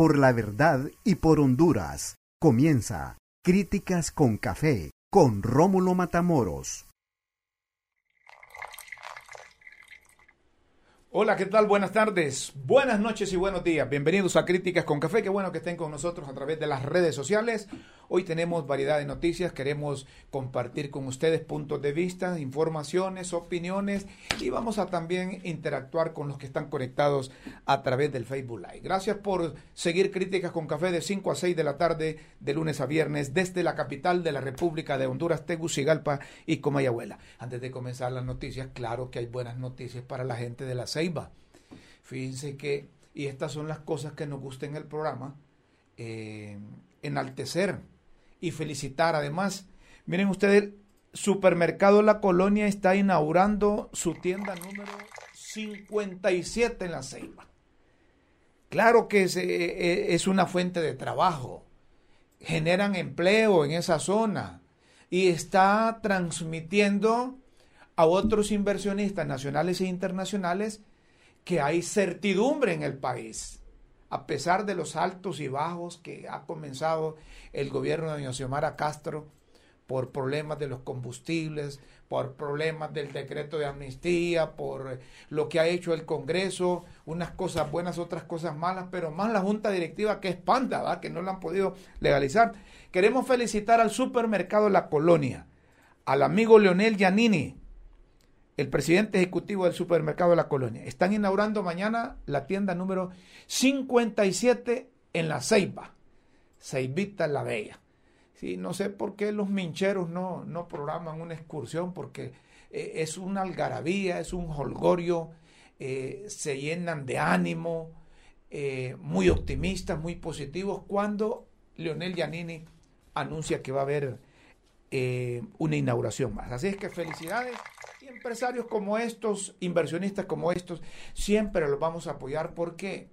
por la verdad y por Honduras. Comienza Críticas con Café con Rómulo Matamoros. Hola, ¿qué tal? Buenas tardes, buenas noches y buenos días. Bienvenidos a Críticas con Café. Qué bueno que estén con nosotros a través de las redes sociales. Hoy tenemos variedad de noticias. Queremos compartir con ustedes puntos de vista, informaciones, opiniones y vamos a también interactuar con los que están conectados a través del Facebook Live. Gracias por seguir Críticas con Café de 5 a 6 de la tarde, de lunes a viernes, desde la capital de la República de Honduras, Tegucigalpa y Comayagüela. Antes de comenzar las noticias, claro que hay buenas noticias para la gente de la Ceiba. Fíjense que, y estas son las cosas que nos gustan en el programa, eh, enaltecer y felicitar además. Miren ustedes, Supermercado La Colonia está inaugurando su tienda número 57 en la Ceiba. Claro que es, eh, es una fuente de trabajo, generan empleo en esa zona y está transmitiendo a otros inversionistas nacionales e internacionales que hay certidumbre en el país, a pesar de los altos y bajos que ha comenzado el gobierno de Xiomara Castro por problemas de los combustibles, por problemas del decreto de amnistía, por lo que ha hecho el Congreso, unas cosas buenas, otras cosas malas, pero más la Junta Directiva que es panda, que no la han podido legalizar. Queremos felicitar al supermercado La Colonia, al amigo Leonel Giannini, el presidente ejecutivo del supermercado La Colonia. Están inaugurando mañana la tienda número 57 en La Ceiba. Ceibita La Bella. Sí, no sé por qué los mincheros no, no programan una excursión, porque eh, es una algarabía, es un holgorio, eh, se llenan de ánimo, eh, muy optimistas, muy positivos, cuando Leonel Giannini anuncia que va a haber una inauguración más. Así es que felicidades. Empresarios como estos, inversionistas como estos, siempre los vamos a apoyar porque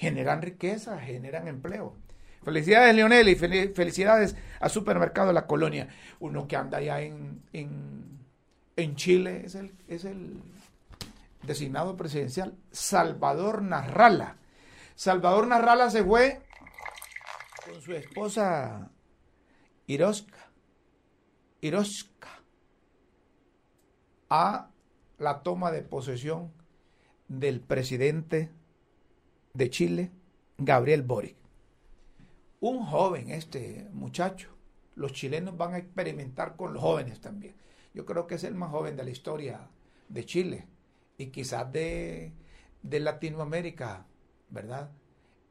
generan riqueza, generan empleo. Felicidades, Leonel, y felicidades a Supermercado La Colonia. Uno que anda allá en, en, Chile es el, es el designado presidencial, Salvador Narrala. Salvador Narrala se fue con su esposa Iroska. Iroska a la toma de posesión del presidente de Chile, Gabriel Boric un joven, este muchacho. Los chilenos van a experimentar con los jóvenes también. Yo creo que es el más joven de la historia de Chile y quizás de, de Latinoamérica, ¿verdad?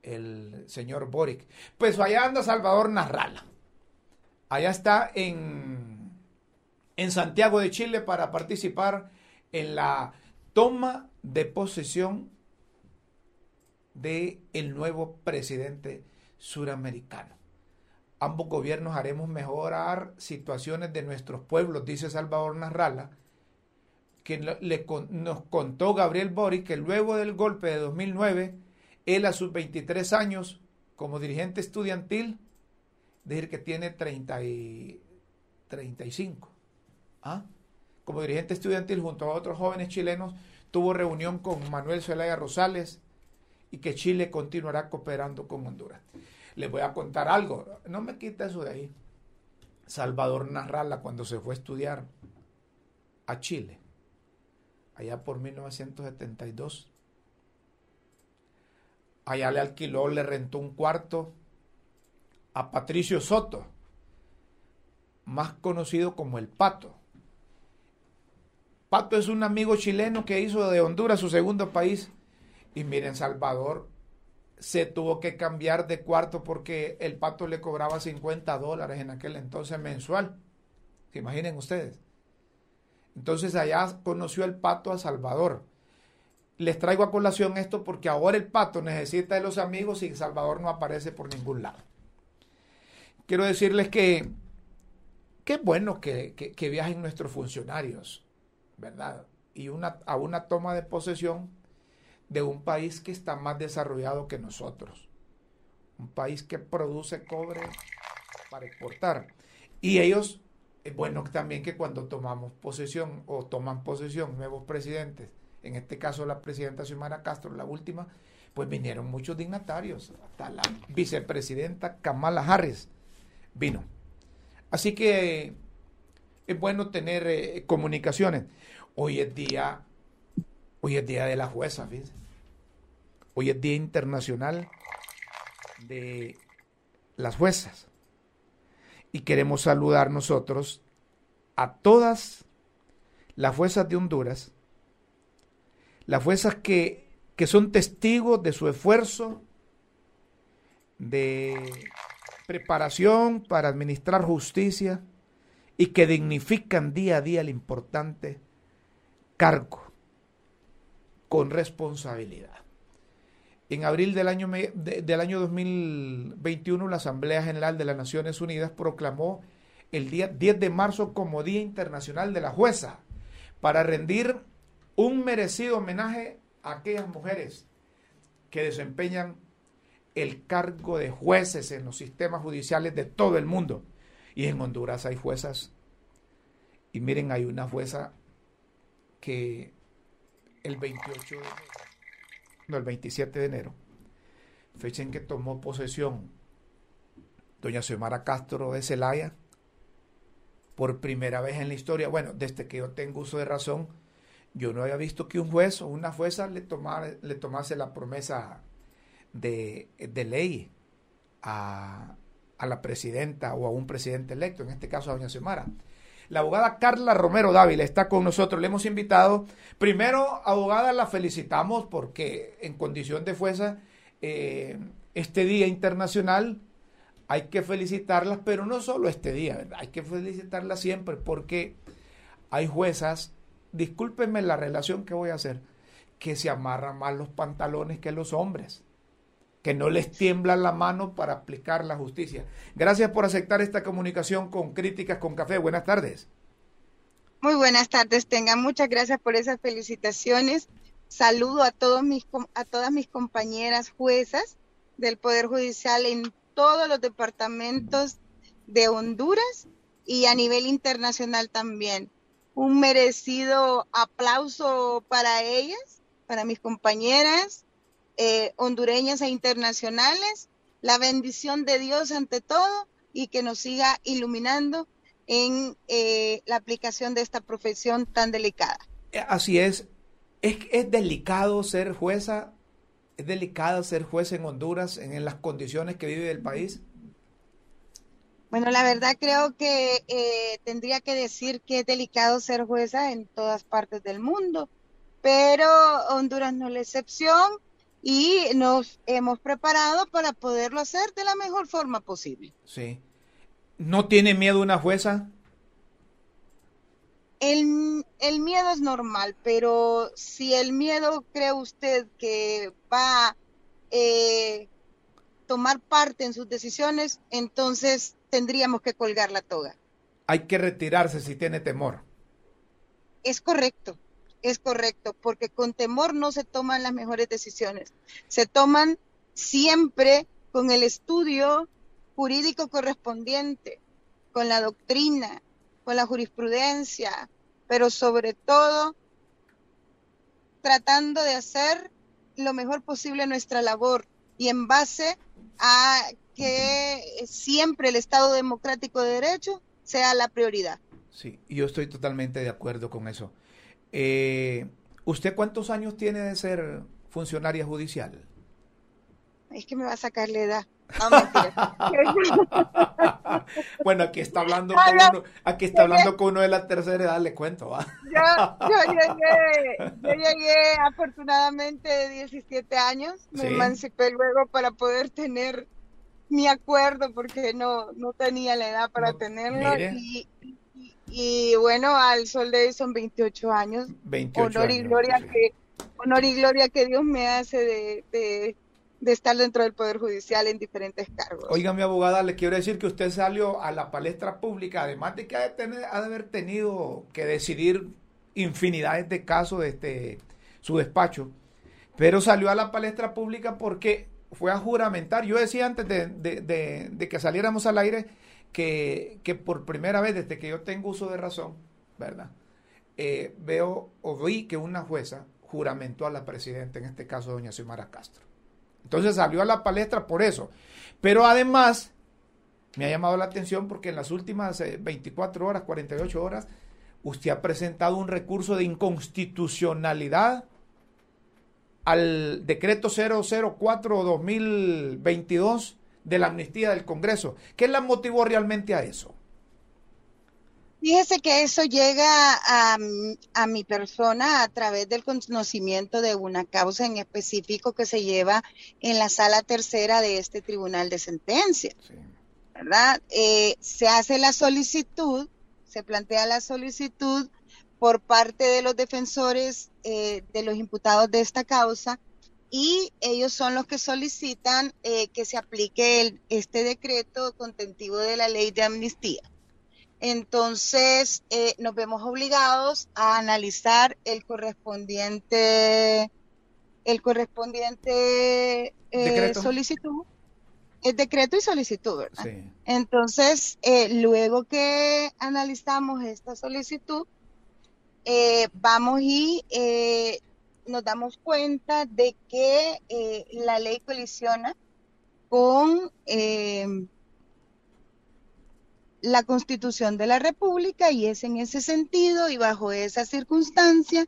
El señor Boric. Pues allá anda Salvador Narrala. Allá está en, en Santiago de Chile para participar en la toma de posesión de el nuevo presidente suramericano. Ambos gobiernos haremos mejorar situaciones de nuestros pueblos, dice Salvador Narrala, que le, nos contó Gabriel Boric que luego del golpe de 2009, él a sus 23 años como dirigente estudiantil, decir que tiene 30 y 35, ¿ah? como dirigente estudiantil junto a otros jóvenes chilenos, tuvo reunión con Manuel Zelaya Rosales, y que Chile continuará cooperando con Honduras. Les voy a contar algo, no me quita eso de ahí. Salvador Narrala, cuando se fue a estudiar a Chile, allá por 1972, allá le alquiló, le rentó un cuarto a Patricio Soto, más conocido como el Pato. Pato es un amigo chileno que hizo de Honduras su segundo país y miren, Salvador se tuvo que cambiar de cuarto porque el pato le cobraba 50 dólares en aquel entonces mensual. ¿Se imaginen ustedes? Entonces allá conoció el pato a Salvador. Les traigo a colación esto porque ahora el pato necesita de los amigos y Salvador no aparece por ningún lado. Quiero decirles que qué bueno que, que, viajen nuestros funcionarios, ¿verdad? Y una, a una toma de posesión de un país que está más desarrollado que nosotros. Un país que produce cobre para exportar. Y ellos, es bueno también que cuando tomamos posesión o toman posesión nuevos presidentes, en este caso la presidenta Xiomara Castro, la última, pues vinieron muchos dignatarios, hasta la vicepresidenta Kamala Harris vino. Así que es bueno tener eh, comunicaciones. Hoy es día, hoy es día de la jueza, fíjense. Hoy es día internacional de las juezas. Y queremos saludar nosotros a todas las juezas de Honduras, las juezas que, que son testigos de su esfuerzo de preparación para administrar justicia y que dignifican día a día el importante cargo con responsabilidad. En abril del año, del año 2021, la Asamblea General de las Naciones Unidas proclamó el día 10 de marzo como Día Internacional de la Jueza para rendir un merecido homenaje a aquellas mujeres que desempeñan el cargo de jueces en los sistemas judiciales de todo el mundo. Y en Honduras hay juezas. Y miren, hay una jueza que el 28 de no, el 27 de enero, fecha en que tomó posesión doña Xiomara Castro de Celaya, por primera vez en la historia, bueno, desde que yo tengo uso de razón, yo no había visto que un juez o una jueza le, le tomase la promesa de, ley a, a, la presidenta o a un presidente electo, en este caso a doña Xiomara. La abogada Carla Romero Dávila está con nosotros. Le hemos invitado. Primero, abogada, la felicitamos porque en condición de fuerza, eh, este Día Internacional, hay que felicitarlas, pero no solo este día, hay que felicitarlas siempre porque hay juezas, discúlpenme la relación que voy a hacer, que se amarran más los pantalones que los hombres que no les tiembla la mano para aplicar la justicia. Gracias por aceptar esta comunicación con Críticas con Café. Buenas tardes. Muy buenas tardes, tengan muchas gracias por esas felicitaciones. Saludo a, todos mis, a todas mis compañeras juezas del Poder Judicial en todos los departamentos de Honduras y a nivel internacional también. Un merecido aplauso para ellas, para mis compañeras, eh, hondureñas e internacionales, la bendición de Dios ante todo y que nos siga iluminando en eh, la aplicación de esta profesión tan delicada. Eh, así es. es. Es delicado ser jueza, es delicado ser juez en Honduras en, las condiciones que vive el país. Bueno, la verdad creo que tendría que decir que es delicado ser jueza en todas partes del mundo, pero Honduras no es la excepción y nos hemos preparado para poderlo hacer de la mejor forma posible. Sí. ¿No tiene miedo una jueza? El, el miedo es normal, pero si el miedo cree usted que va a eh, tomar parte en sus decisiones, entonces tendríamos que colgar la toga. Hay que retirarse si tiene temor. Es correcto es correcto, porque con temor no se toman las mejores decisiones. Se toman siempre con el estudio jurídico correspondiente, con la doctrina, con la jurisprudencia, pero sobre todo tratando de hacer lo mejor posible nuestra labor y en base a que siempre el Estado democrático de derecho sea la prioridad. Sí, yo estoy totalmente de acuerdo con eso. Eh, ¿Usted cuántos años tiene de ser funcionaria judicial? Es que me va a sacar la edad. bueno, aquí está hablando con uno, aquí está hablando con uno de la tercera edad, le cuento. Yo, llegué, yo llegué afortunadamente de 17 años, me emancipé luego para poder tener mi acuerdo porque no, no tenía la edad para tenerlo y, y bueno, al sol de hoy son 28 años. 28 honor y gloria que honor y gloria que Dios me hace de, estar dentro del Poder Judicial en diferentes cargos. Oiga, mi abogada, le quiero decir que usted salió a la palestra pública, además de que ha de, tener, ha de haber tenido que decidir infinidades de casos de este, su despacho, pero salió a la palestra pública porque fue a juramentar. Yo decía antes de, de que saliéramos al aire que, por primera vez desde que yo tengo uso de razón, ¿verdad? Eh, veo o vi que una jueza juramentó a la presidenta, en este caso doña Xiomara Castro. Entonces salió a la palestra por eso. Pero además, me ha llamado la atención porque en las últimas 24 eh, horas, 48 horas, usted ha presentado un recurso de inconstitucionalidad al decreto 004-2022 de la amnistía del Congreso. ¿Qué la motivó realmente a eso? Fíjese que eso llega a, a, mi persona a través del conocimiento de una causa en específico que se lleva en la sala tercera de este tribunal de sentencia. ¿Verdad? Eh, se hace la solicitud, se plantea la solicitud por parte de los defensores eh, de los imputados de esta causa y ellos son los que solicitan eh, que se aplique el, este decreto contentivo de la ley de amnistía. Entonces, eh, nos vemos obligados a analizar el correspondiente, el correspondiente eh, solicitud, el decreto y solicitud, ¿verdad? Entonces, luego que analizamos esta solicitud, vamos y nos damos cuenta de que la ley colisiona con la Constitución de la República y es en ese sentido y bajo esa circunstancia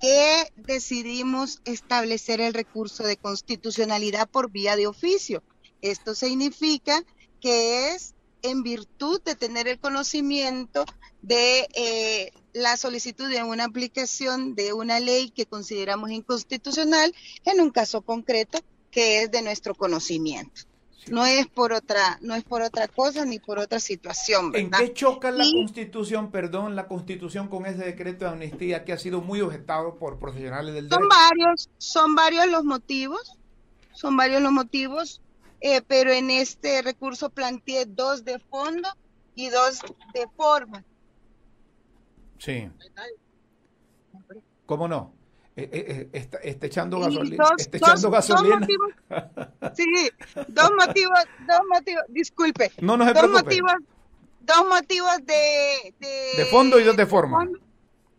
que decidimos establecer el recurso de constitucionalidad por vía de oficio. Esto significa que es en virtud de tener el conocimiento de eh, la solicitud de una aplicación de una ley que consideramos inconstitucional en un caso concreto que es de nuestro conocimiento. No es por otra, no es por otra cosa ni por otra situación. ¿En qué choca la Constitución, perdón, la Constitución con ese decreto de amnistía que ha sido muy objetado por profesionales del derecho? Son varios, son varios los motivos, son varios los motivos, eh, pero en este recurso planteé dos de fondo y dos de forma. Sí. ¿Cómo no? Eh, eh, eh, está, echando gasolina. está echando gasolina. Dos motivos, sí, dos motivos, dos motivos, disculpe. No, no se dos. Motivos, dos motivos de, de, fondo y dos de forma.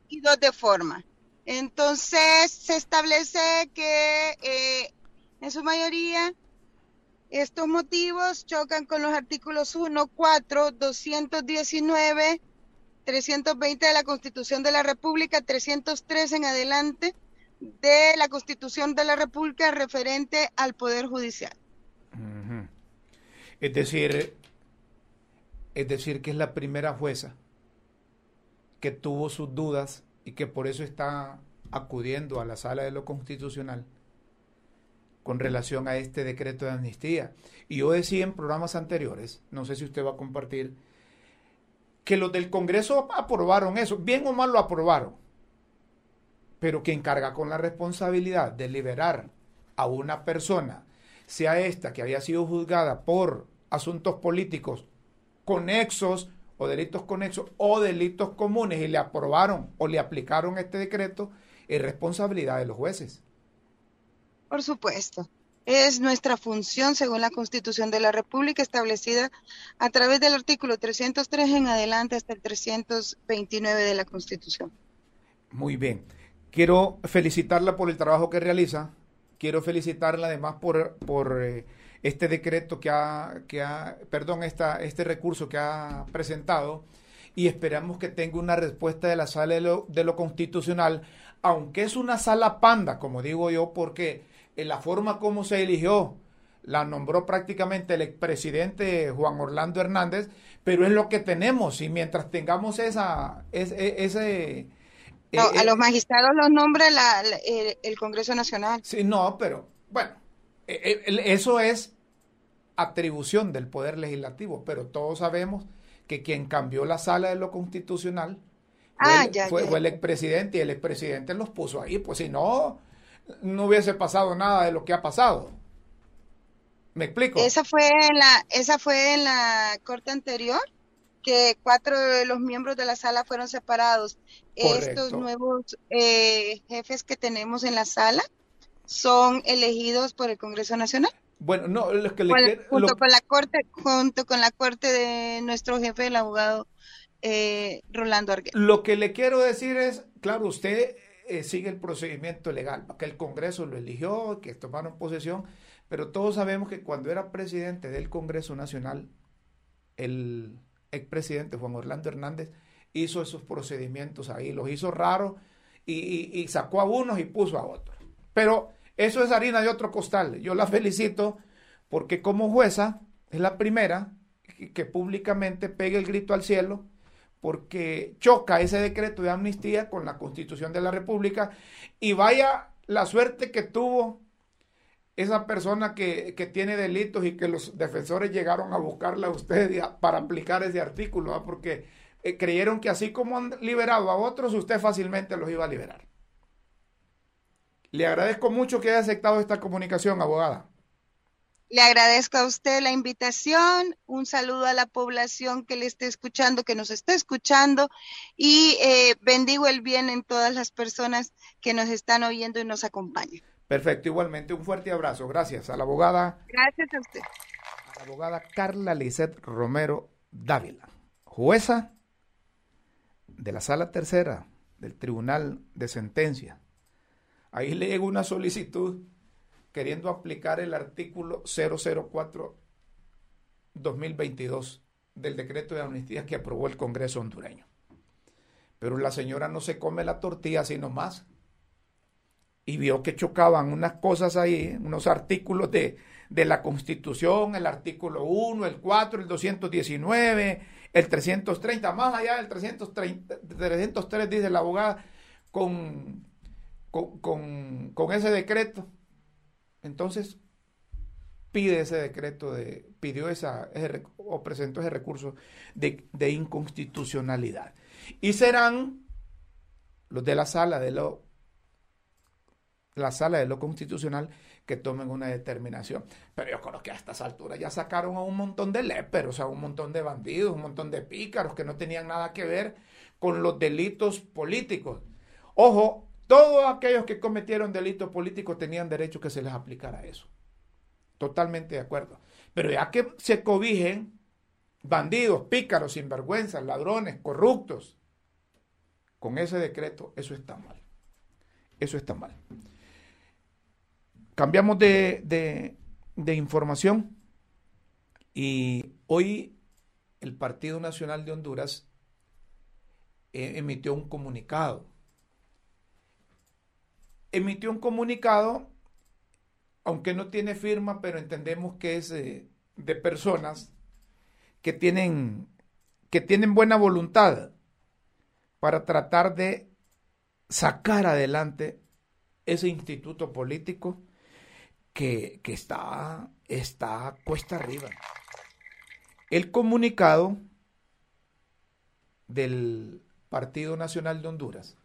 Y dos de forma. Entonces se establece que eh, en su mayoría estos motivos chocan con los artículos 1, 4, 219, 320 de la Constitución de la República, 303 en adelante, de la Constitución de la República referente al Poder Judicial. Es decir, es decir, que es la primera jueza que tuvo sus dudas y que por eso está acudiendo a la sala de lo constitucional con relación a este decreto de amnistía. Y yo decía en programas anteriores, no sé si usted va a compartir, que los del Congreso aprobaron eso, bien o mal lo aprobaron, pero quien carga con la responsabilidad de liberar a una persona, sea esta que había sido juzgada por asuntos políticos conexos o delitos conexos o delitos comunes y le aprobaron o le aplicaron este decreto, es responsabilidad de los jueces. Por supuesto. Es nuestra función según la Constitución de la República establecida a través del artículo 303 en adelante hasta el 329 de la Constitución. Muy bien. Quiero felicitarla por el trabajo que realiza. Quiero felicitarla además por, por eh, este decreto que ha, que ha perdón, esta, este recurso que ha presentado y esperamos que tenga una respuesta de la sala de lo, de lo constitucional, aunque es una sala panda, como digo yo, porque en la forma como se eligió, la nombró prácticamente el expresidente Juan Orlando Hernández, pero es lo que tenemos y mientras tengamos esa, ese, ese eh, a eh, los magistrados los nombra el, Congreso Nacional. Sí, no, pero bueno, eh, eso es atribución del Poder Legislativo, pero todos sabemos que quien cambió la sala de lo constitucional fue, ah, el, expresidente y el expresidente los puso ahí, pues si no, no hubiese pasado nada de lo que ha pasado. ¿Me explico? Esa fue en la, esa fue en la corte anterior que cuatro de los miembros de la sala fueron separados. Estos nuevos eh, jefes que tenemos en la sala son elegidos por el Congreso Nacional. Bueno, no, los que le junto con la corte, junto con la corte de nuestro jefe, el abogado eh, Rolando Arguez. Lo que le quiero decir es, claro, usted eh, sigue el procedimiento legal, que el Congreso lo eligió, que tomaron posesión, Pero todos sabemos que cuando era presidente del Congreso Nacional, el expresidente Juan Orlando Hernández hizo esos procedimientos ahí, los hizo raros y, sacó a unos y puso a otros. Pero eso es harina de otro costal. Yo la felicito porque como jueza es la primera que, públicamente pegue el grito al cielo porque choca ese decreto de amnistía con la constitución de la República y vaya la suerte que tuvo esa persona que, tiene delitos y que los defensores llegaron a buscarla a usted para aplicar ese artículo, porque eh, creyeron que así como han liberado a otros, usted fácilmente los iba a liberar. Le agradezco mucho que haya aceptado esta comunicación, abogada. Le agradezco a usted la invitación, un saludo a la población que le esté escuchando, que nos esté escuchando y eh, bendigo el bien en todas las personas que nos están oyendo y nos acompañan. Perfecto, igualmente un fuerte abrazo. Gracias a la abogada. Gracias a usted. A la abogada Carla Lizeth Romero Dávila, jueza de la Sala Tercera del Tribunal de Sentencia. Ahí le llegó una solicitud queriendo aplicar el artículo 004 2022 del decreto de amnistía que aprobó el Congreso hondureño. Pero la señora no se come la tortilla sino más y vio que chocaban unas cosas ahí, unos artículos de, de la Constitución, el artículo 1, el 4, el 219, el 330, más allá del 330, 303, dice la abogada, con, con, con, ese decreto. Entonces, pide ese decreto, de, pidió esa, o presentó ese recurso de, de inconstitucionalidad. Y serán los de la sala de lo la sala de lo constitucional que tomen una determinación. Pero yo creo que a estas alturas ya sacaron a un montón de léperos, a un montón de bandidos, un montón de pícaros que no tenían nada que ver con los delitos políticos. Ojo, todos aquellos que cometieron delitos políticos tenían derecho que se les aplicara eso. Totalmente de acuerdo. Pero ya que se cobijen bandidos, pícaros, sinvergüenzas, ladrones, corruptos, con ese decreto, eso está mal. Eso está mal. Cambiamos de, información y hoy el Partido Nacional de Honduras eh, emitió un comunicado. Emitió un comunicado, aunque no tiene firma, pero entendemos que es de personas que tienen, que tienen buena voluntad para tratar de sacar adelante ese instituto político que, está, está cuesta arriba. El comunicado del Partido Nacional de Honduras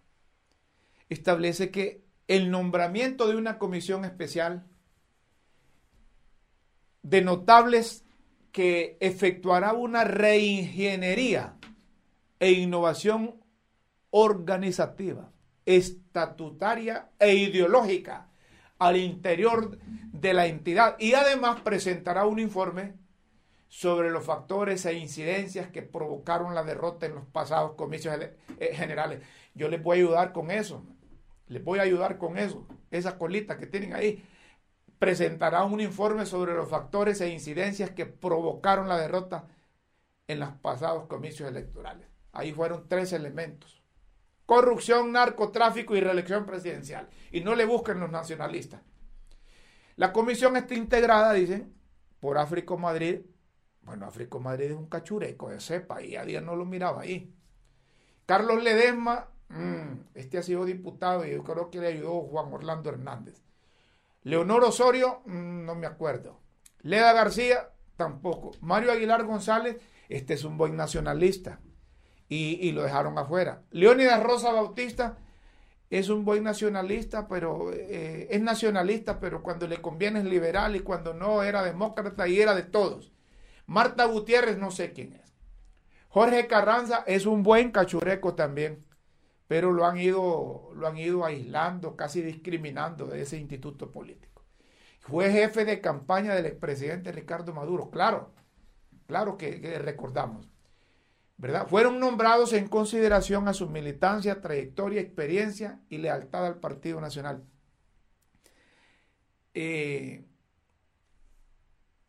establece que el nombramiento de una comisión especial de notables que efectuará una reingeniería e innovación organizativa, estatutaria e ideológica al interior de la entidad y además presentará un informe sobre los factores e incidencias que provocaron la derrota en los pasados comicios eh, generales. Yo les voy a ayudar con eso, les voy a ayudar con eso, esa colita que tienen ahí. Presentará un informe sobre los factores e incidencias que provocaron la derrota en los pasados comicios electorales. Ahí fueron tres elementos corrupción, narcotráfico y reelección presidencial. Y no le busquen los nacionalistas. La comisión está integrada, dicen, por Áfrico Madrid. Bueno, Áfrico Madrid es un cachureco de cepa y a día no lo miraba ahí. Carlos Ledesma, mm, este ha sido diputado y yo creo que le ayudó Juan Orlando Hernández. Leonor Osorio, mm, no me acuerdo. Leda García, tampoco. Mario Aguilar González, este es un buen nacionalista y, lo dejaron afuera. Leónidas Rosa Bautista es un buen nacionalista, pero eh, es nacionalista, pero cuando le conviene es liberal y cuando no era demócrata y era de todos. Marta Gutiérrez no sé quién es. Jorge Carranza es un buen cachureco también, pero lo han ido, lo han ido aislando, casi discriminando de ese instituto político. Fue jefe de campaña del expresidente Ricardo Maduro, claro, claro que recordamos. Fueron nombrados en consideración a su militancia, trayectoria, experiencia y lealtad al Partido Nacional. Eh,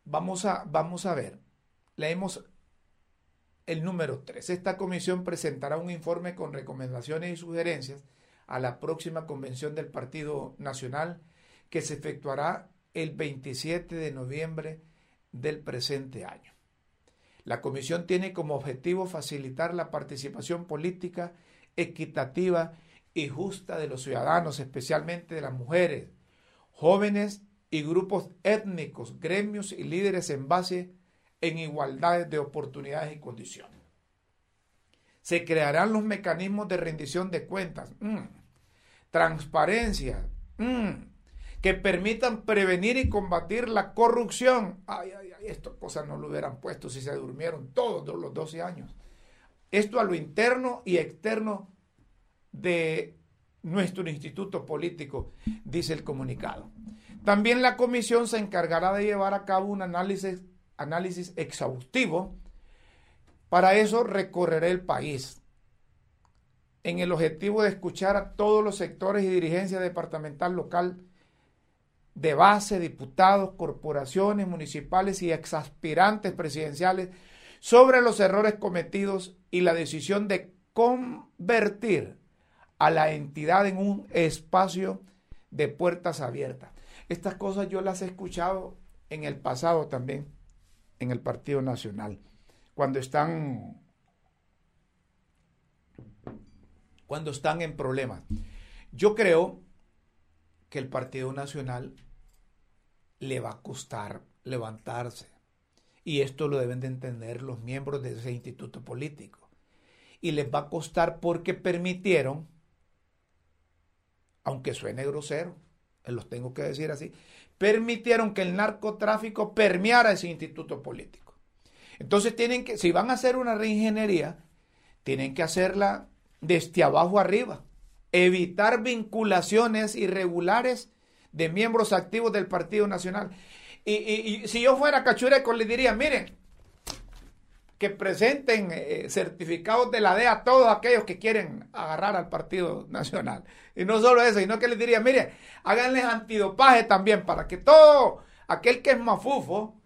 vamos a, vamos a ver. Leemos el número 3. Esta comisión presentará un informe con recomendaciones y sugerencias a la próxima convención del Partido Nacional que se efectuará el 27 de noviembre del presente año. La comisión tiene como objetivo facilitar la participación política equitativa y justa de los ciudadanos, especialmente de las mujeres, jóvenes y grupos étnicos, gremios y líderes en base en igualdad de oportunidades y condiciones. Se crearán los mecanismos de rendición de cuentas, mm, transparencia, mm, que permitan prevenir y combatir la corrupción. Ay, ay, ay, estas cosas no lo hubieran puesto si se durmieron todos los 12 años. Esto a lo interno y externo de nuestro instituto político, dice el comunicado. También la comisión se encargará de llevar a cabo un análisis, análisis exhaustivo. Para eso recorreré el país en el objetivo de escuchar a todos los sectores y dirigencia departamental local de base, diputados, corporaciones municipales y exaspirantes presidenciales sobre los errores cometidos y la decisión de convertir a la entidad en un espacio de puertas abiertas. Estas cosas yo las he escuchado en el pasado también, en el Partido Nacional, cuando están cuando están en problemas. Yo creo que el Partido Nacional le va a costar levantarse. Y esto lo deben de entender los miembros de ese instituto político. Y les va a costar porque permitieron aunque suene grosero, los tengo que decir así, permitieron que el narcotráfico permeara ese instituto político. Entonces tienen que, si van a hacer una reingeniería, tienen que hacerla desde abajo arriba, evitar vinculaciones irregulares de miembros activos del Partido Nacional. Y, y si yo fuera Cachureco, le diría, miren, que presenten eh, certificados de la DEA a todos aquellos que quieren agarrar al Partido Nacional. Y no solo eso, sino que les diría, mire, háganles antidopaje también para que todo aquel que es mafufo,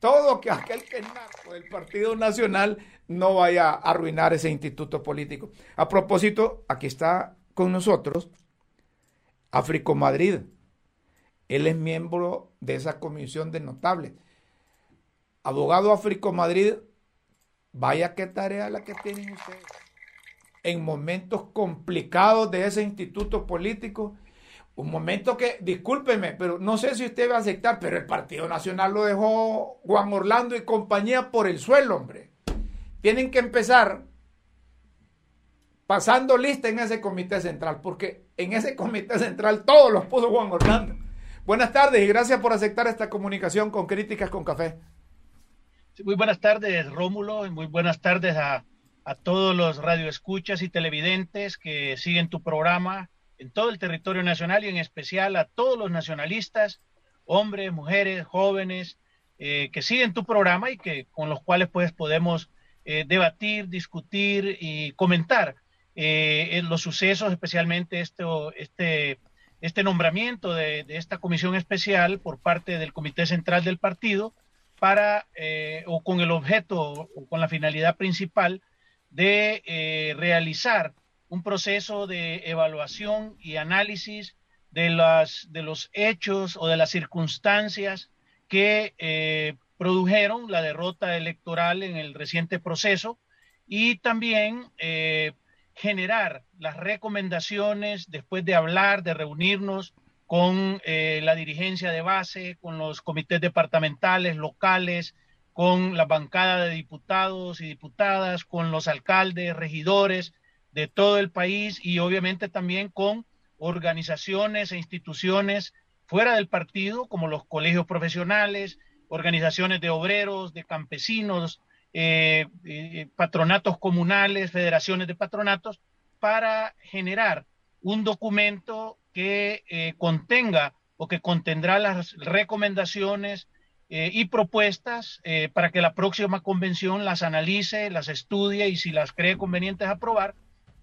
todo aquel que es narco del Partido Nacional no vaya a arruinar ese instituto político. A propósito, aquí está con nosotros Áfrico Madrid. Él es miembro de esa comisión de notables. Abogado Áfrico Madrid, Vaya qué tarea la que tienen ustedes. En momentos complicados de ese instituto político, un momento que, discúlpeme, pero no sé si usted va a aceptar, pero el Partido Nacional lo dejó Juan Orlando y compañía por el suelo, hombre. Tienen que empezar pasando lista en ese comité central, porque en ese comité central todos los puso Juan Orlando. Buenas tardes y gracias por aceptar esta comunicación con Críticas con Café muy buenas tardes, Rómulo, y muy buenas tardes a, a todos los radioescuchas y televidentes que siguen tu programa en todo el territorio nacional y en especial a todos los nacionalistas, hombres, mujeres, jóvenes, eh, que siguen tu programa y que con los cuales pues podemos eh, debatir, discutir y comentar eh, los sucesos, especialmente este, este, este nombramiento de, de, esta comisión especial por parte del Comité Central del Partido, para eh, o con el objeto o con la finalidad principal de eh, realizar un proceso de evaluación y análisis de, las, de los hechos o de las circunstancias que eh, produjeron la derrota electoral en el reciente proceso y también generar las recomendaciones después de hablar, de reunirnos con eh, la dirigencia de base, con los comités departamentales, locales, con la bancada de diputados y diputadas, con los alcaldes, regidores de todo el país y obviamente también con organizaciones e instituciones fuera del partido, como los colegios profesionales, organizaciones de obreros, de campesinos, eh, eh, patronatos comunales, federaciones de patronatos, para generar un documento que eh, contenga o que contendrá las recomendaciones eh, y propuestas eh, para que la próxima convención las analice, las estudie y si las cree convenientes aprobar,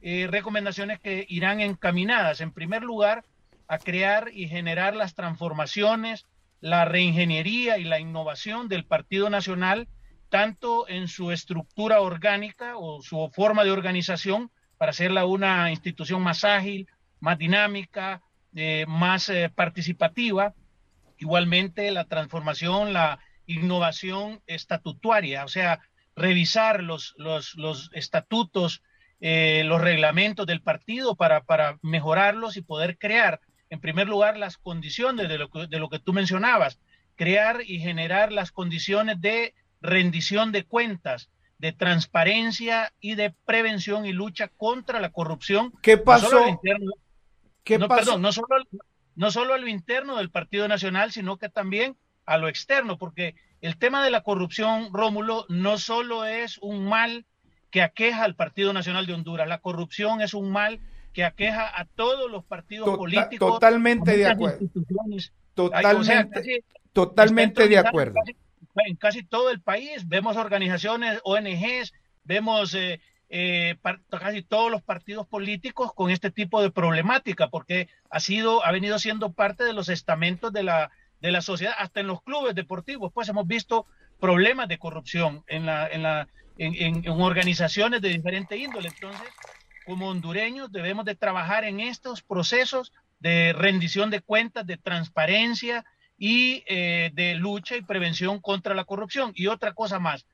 recomendaciones que irán encaminadas, en primer lugar, a crear y generar las transformaciones la reingeniería y la innovación del Partido Nacional, tanto en su estructura orgánica o su forma de organización, para hacerla una institución más ágil, más dinámica, eh, más eh, participativa. Igualmente la transformación, la innovación estatutaria, o sea, revisar los, los, los estatutos, eh, los reglamentos del partido para, para mejorarlos y poder crear, en primer lugar, las condiciones de lo, que, de lo que tú mencionabas, crear y generar las condiciones de rendición de cuentas, de transparencia y de prevención y lucha contra la corrupción. ¿Qué pasó? No ¿Qué no? Perdón, no solo, no solo a lo interno del Partido Nacional, sino que también a lo externo, porque el tema de la corrupción, Rómulo, no solo es un mal que aqueja al Partido Nacional de Honduras, la corrupción es un mal que aqueja a todos los partidos tota-, políticos. Totalmente de acuerdo. Totalmente, totalmente de acuerdo en casi todo el país. Vemos organizaciones, ONGs, vemos eh, eh, casi todos los partidos políticos con este tipo de problemática, porque ha sido, ha venido siendo parte de los estamentos de la, de la sociedad, hasta en los clubes deportivos, pues hemos visto problemas de corrupción en la, en la, en, en organizaciones de diferente índole. Entonces, como hondureños debemos de trabajar en estos procesos de rendición de cuentas, de transparencia, y eh, de lucha y prevención contra la corrupción. Y otra cosa más,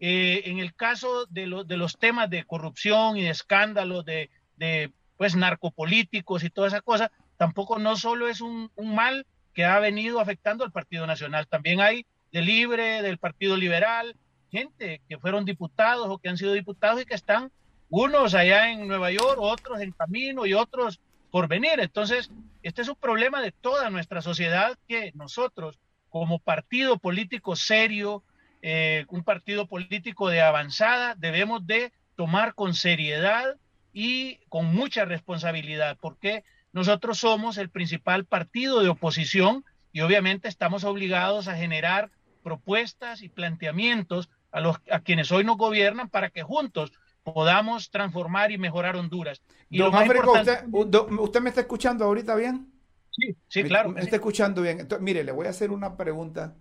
eh, en el caso de, los temas de corrupción y de escándalos de, de, pues narcopolíticos y toda esa cosa, tampoco no solo es un, un, mal que ha venido afectando al Partido Nacional, también hay de Libre, del Partido Liberal, gente que fueron diputados o que han sido diputados y que están unos allá en Nueva York, otros en camino y otros por venir. Entonces, este es un problema de toda nuestra sociedad que nosotros, como partido político serio, eh, un partido político de avanzada, debemos de tomar con seriedad y con mucha responsabilidad, porque nosotros somos el principal partido de oposición y obviamente estamos obligados a generar propuestas y planteamientos a los a quienes hoy nos gobiernan para que juntos podamos transformar y mejorar Honduras. Y usted, me está escuchando ahorita bien? Sí, sí, claro. Me, está escuchando bien. Entonces, mire, le voy a hacer una pregunta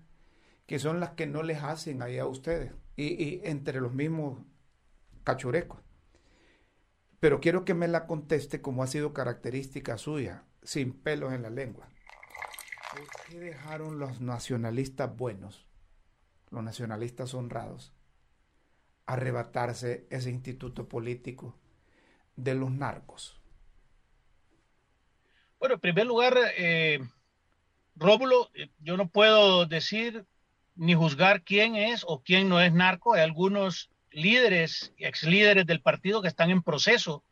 que son las que no les hacen ahí a ustedes y, entre los mismos cachurecos. Pero quiero que me la conteste como ha sido característica suya, sin pelos en la lengua. ¿Por qué dejaron los nacionalistas buenos, los nacionalistas honrados, arrebatarse ese instituto político de los narcos? Bueno, en primer lugar, eh, Rómulo, eh, yo no puedo decir ni juzgar quién es o quién no es narco. Hay algunos líderes, ex líderes del partido que están en proceso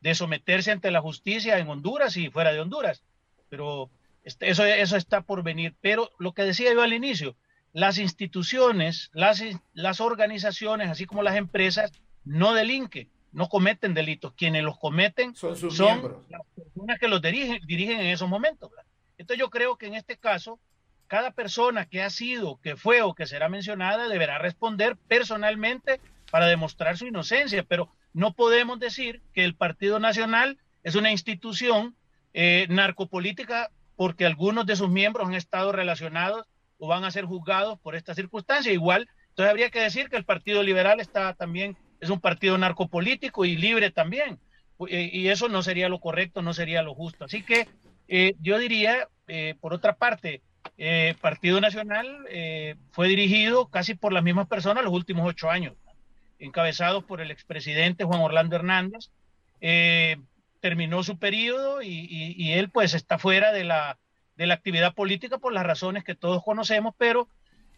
de someterse ante la justicia en Honduras y fuera de Honduras. Pero este, eso, eso está por venir. Pero lo que decía yo al inicio, las instituciones, las, las organizaciones, así como las empresas, no delinquen, no cometen delitos. Quienes los cometen son, sus son las personas que los dirigen, dirigen en esos momentos. Entonces yo creo que en este caso, cada persona que ha sido, que fue o que será mencionada deberá responder personalmente para demostrar su inocencia, pero no podemos decir que el Partido Nacional es una institución eh, narcopolítica porque algunos de sus miembros han estado relacionados o van a ser juzgados por esta circunstancia. Igual, entonces habría que decir que el Partido Liberal está también, es un partido narcopolítico y libre también. Y eso no sería lo correcto, no sería lo justo. Así que eh, yo diría, eh, por otra parte, eh, Partido Nacional eh, fue dirigido casi por las mismas personas los últimos ocho años, encabezados por el expresidente Juan Orlando Hernández. terminó su periodo y, él pues está fuera de la, de la actividad política por las razones que todos conocemos, pero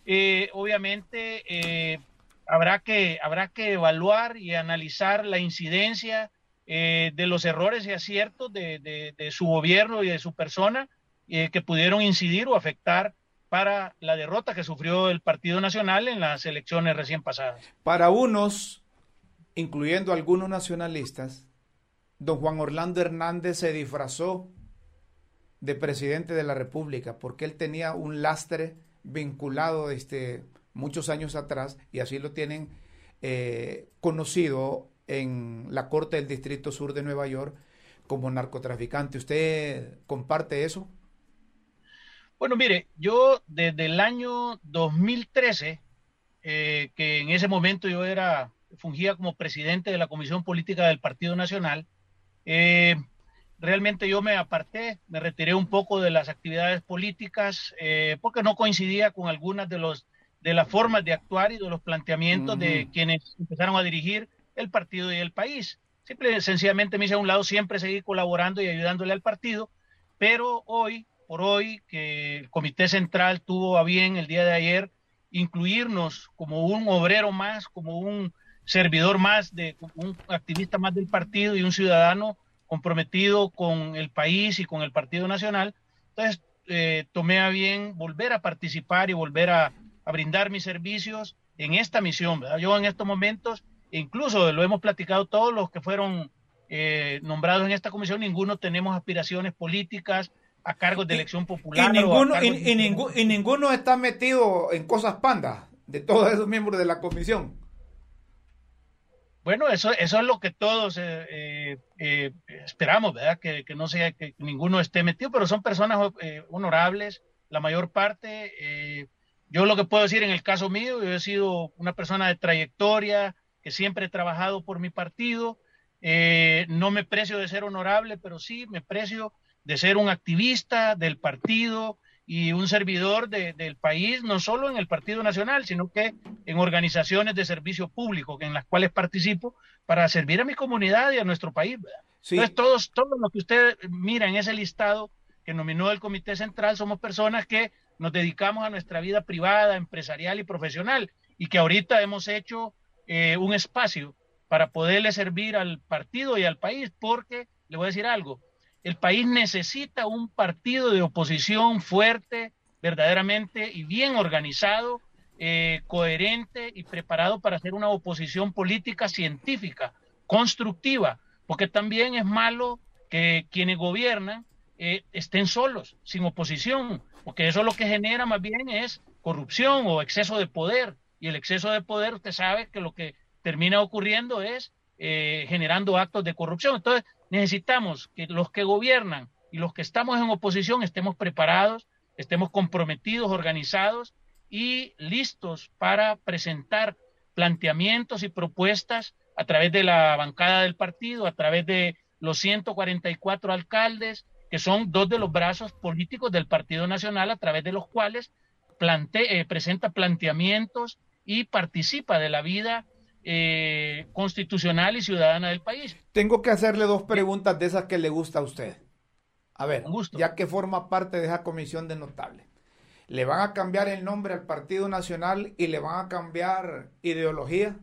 eh, obviamente eh, habrá, que, habrá que evaluar y analizar la incidencia eh, de los errores y aciertos de, de, su gobierno y de su persona que pudieron incidir o afectar para la derrota que sufrió el Partido Nacional en las elecciones recién pasadas. Para unos, incluyendo algunos nacionalistas, don Juan Orlando Hernández se disfrazó de presidente de la República, porque él tenía un lastre vinculado este, muchos años atrás, y así lo tienen eh, conocido en la Corte del Distrito Sur de Nueva York como narcotraficante. ¿Usted comparte eso? Bueno, mire, yo desde el año 2013, eh, que en ese momento yo era, fungía como presidente de la Comisión Política del Partido Nacional, eh, realmente yo me aparté, me retiré un poco de las actividades políticas eh, porque no coincidía con algunas de los de las formas de actuar y de los planteamientos de quienes empezaron a dirigir el partido y el país. Simple, sencillamente me hice a un lado, siempre seguí colaborando y ayudándole al partido, pero hoy, por hoy, que el Comité Central tuvo a bien el día de ayer incluirnos como un obrero más, como un servidor más, de un activista más del partido y un ciudadano comprometido con el país y con el Partido Nacional. Entonces, eh, tomé a bien volver a participar y volver a, brindar mis servicios en esta misión. Yo en estos momentos, incluso lo hemos platicado todos los que fueron eh, nombrados en esta comisión, ninguno tenemos aspiraciones políticas a cargos de elección popular. Y ninguno, y ninguno está metido en cosas pandas de todos esos miembros de la comisión. Bueno, eso, eso es lo que todos eh, eh, eh, esperamos, ¿verdad? Que, no sea que ninguno esté metido, pero son personas honorables, la mayor parte. yo lo que puedo decir en el caso mío, yo he sido una persona de trayectoria, que siempre he trabajado por mi partido. no me precio de ser honorable, pero sí me precio de ser un activista del partido, y un servidor del país, no solo en el Partido Nacional, sino que en organizaciones de servicio público en las cuales participo para servir a mi comunidad y a nuestro país. Entonces, todos, todo lo que usted mira en ese listado que nominó el Comité Central somos personas que nos dedicamos a nuestra vida privada, empresarial y profesional y que ahorita hemos hecho eh, un espacio para poderle servir al partido y al país, porque le voy a decir algo, el país necesita un partido de oposición fuerte, verdaderamente y bien organizado, eh, coherente y preparado para hacer una oposición política científica, constructiva, porque también es malo que quienes gobiernan eh, estén solos, sin oposición, porque eso lo que genera más bien es corrupción o exceso de poder. Y el exceso de poder, usted sabe que lo que termina ocurriendo es eh, generando actos de corrupción. Entonces, necesitamos que los que gobiernan y los que estamos en oposición estemos preparados, estemos comprometidos, organizados y listos para presentar planteamientos y propuestas a través de la bancada del partido, a través de los 144 alcaldes, que son dos de los brazos políticos del Partido Nacional, a través de los cuales eh, presenta planteamientos y participa de la vida eh, constitucional y ciudadana del país. Tengo que hacerle dos preguntas de esas que le gusta a usted. A ver, ya que forma parte de esa comisión de notables. ¿Le van a cambiar el nombre al Partido Nacional y le van a cambiar ideología?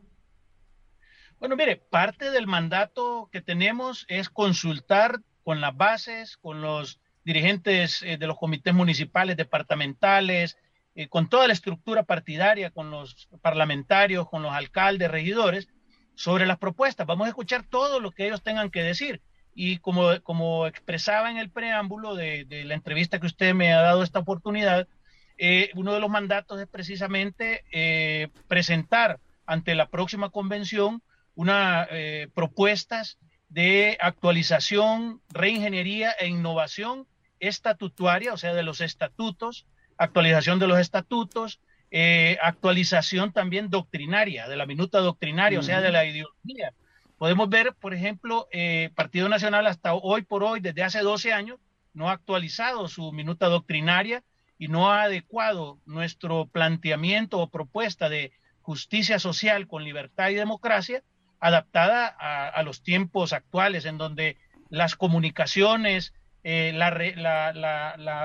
Bueno, mire, parte del mandato que tenemos es consultar con las bases, con los dirigentes eh, de los comités municipales, departamentales, eh, con toda la estructura partidaria, con los parlamentarios, con los alcaldes, regidores, sobre las propuestas. Vamos a escuchar todo lo que ellos tengan que decir. Y como, como expresaba en el preámbulo de, la entrevista que usted me ha dado esta oportunidad, eh, uno de los mandatos es precisamente eh, presentar ante la próxima convención unas propuestas de actualización, reingeniería e innovación estatutaria, o sea, de los estatutos actualización de los estatutos, eh, actualización también doctrinaria, de la minuta doctrinaria, o sea, de la ideología. Podemos ver, por ejemplo, eh, Partido Nacional hasta hoy por hoy, desde hace 12 años, no ha actualizado su minuta doctrinaria y no ha adecuado nuestro planteamiento o propuesta de justicia social con libertad y democracia adaptada a, los tiempos actuales, en donde las comunicaciones, eh,